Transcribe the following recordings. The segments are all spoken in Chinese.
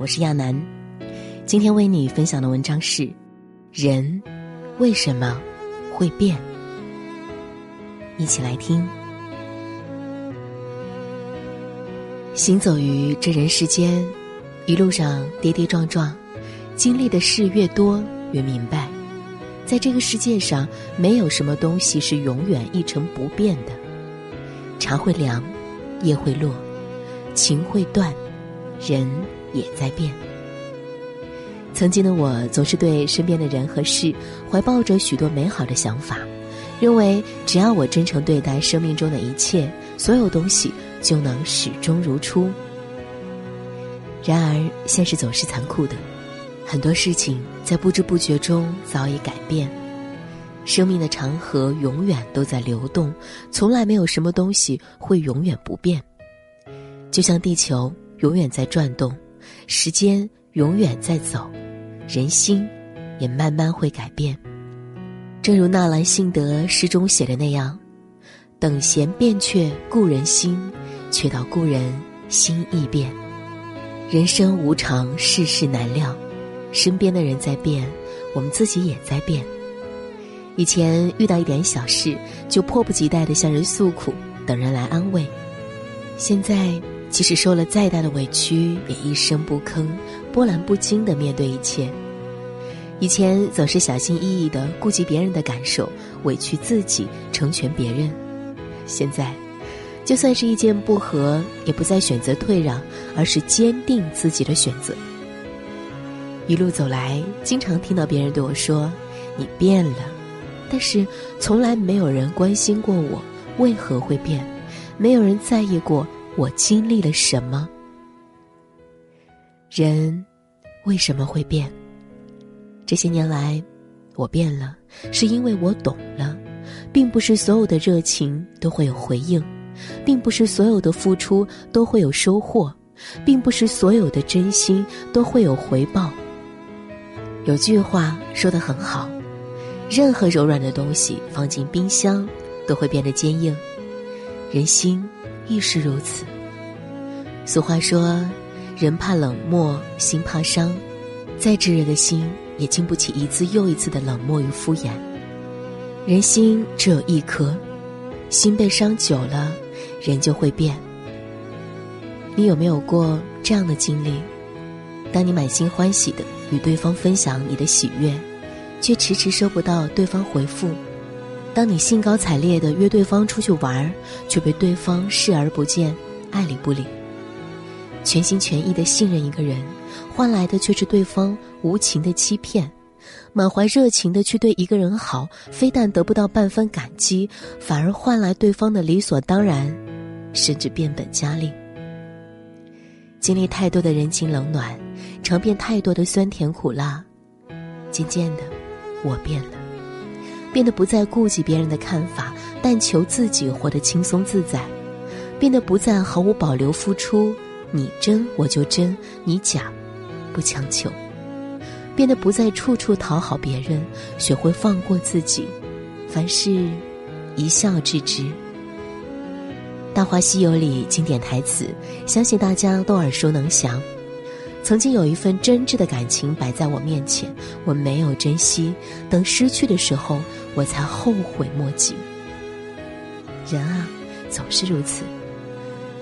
我是亚楠。今天为你分享的文章是：人为什么会变？一起来听。行走于这人世间，一路上跌跌撞撞，经历的事越多，越明白，在这个世界上，没有什么东西是永远一成不变的。茶会凉，叶会落，情会断，人也在变。曾经的我总是对身边的人和事怀抱着许多美好的想法，认为只要我真诚对待生命中的一切，所有东西就能始终如初。然而，现实总是残酷的，很多事情在不知不觉中早已改变。生命的长河永远都在流动，从来没有什么东西会永远不变。就像地球永远在转动，时间永远在走，人心也慢慢会改变。正如纳兰性德诗中写的那样：“等闲变却故人心，却道故人心易变。”人生无常，世事难料，身边的人在变，我们自己也在变。以前遇到一点小事，就迫不及待地向人诉苦，等人来安慰。现在，即使受了再大的委屈，也一声不吭，波澜不惊的面对一切。以前总是小心翼翼的顾及别人的感受，委屈自己，成全别人。现在，就算是意见不合，也不再选择退让，而是坚定自己的选择。一路走来，经常听到别人对我说：“你变了。”但是，从来没有人关心过我为何会变，没有人在意过我经历了什么。人为什么会变？这些年来，我变了，是因为我懂了，并不是所有的热情都会有回应，并不是所有的付出都会有收获，并不是所有的真心都会有回报。有句话说的很好。任何柔软的东西放进冰箱，都会变得坚硬。人心亦是如此。俗话说：“人怕冷漠，心怕伤。”再炙热的心，也经不起一次又一次的冷漠与敷衍。人心只有一颗，心被伤久了，人就会变。你有没有过这样的经历？当你满心欢喜的与对方分享你的喜悦。却迟迟收不到对方回复。当你兴高采烈的约对方出去玩，却被对方视而不见、爱理不理。全心全意的信任一个人，换来的却是对方无情的欺骗。满怀热情的去对一个人好，非但得不到半分感激，反而换来对方的理所当然，甚至变本加厉。经历太多的人情冷暖，尝遍太多的酸甜苦辣，渐渐的。我变了，变得不再顾及别人的看法，但求自己活得轻松自在；变得不再毫无保留付出，你真我就真，你假不强求；变得不再处处讨好别人，学会放过自己，凡事一笑置之。《大话西游》里经典台词，相信大家都耳熟能详。曾经有一份真挚的感情摆在我面前，我没有珍惜，等失去的时候，我才后悔莫及。人啊，总是如此，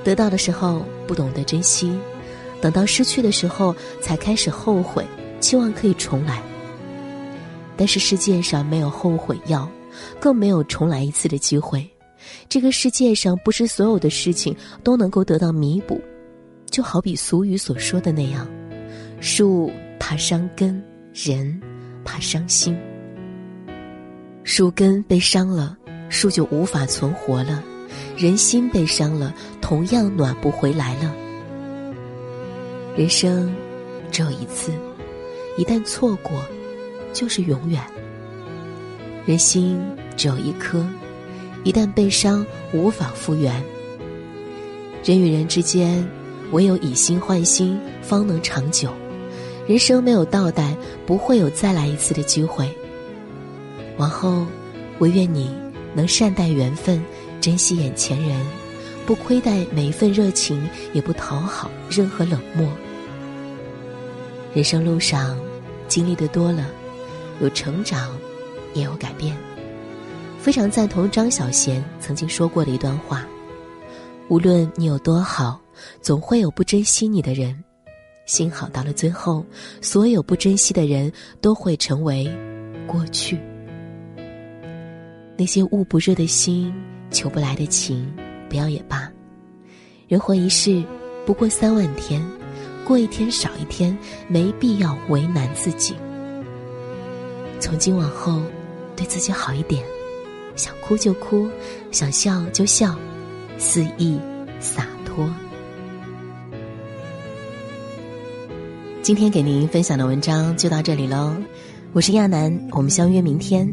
得到的时候不懂得珍惜，等到失去的时候才开始后悔，期望可以重来。但是世界上没有后悔药，更没有重来一次的机会。这个世界上不是所有的事情都能够得到弥补。就好比俗语所说的那样，树怕伤根，人怕伤心。树根被伤了，树就无法存活了；人心被伤了，同样暖不回来了。人生只有一次，一旦错过，就是永远。人心只有一颗，一旦被伤，无法复原。人与人之间。唯有以心换心，方能长久。人生没有倒带，不会有再来一次的机会。往后，唯愿你能善待缘分，珍惜眼前人，不亏待每一份热情，也不讨好任何冷漠。人生路上，经历的多了，有成长，也有改变。非常赞同张小娴曾经说过的一段话：无论你有多好，总会有不珍惜你的人。幸好到了最后，所有不珍惜的人都会成为过去。那些捂不热的心，求不来的情，不要也罢。人活一世，不过三万天。过一天少一天，没必要为难自己。从今往后，对自己好一点，想哭就哭，想笑就笑，肆意洒脱。今天给您分享的文章就到这里喽，我是亚楠，我们相约明天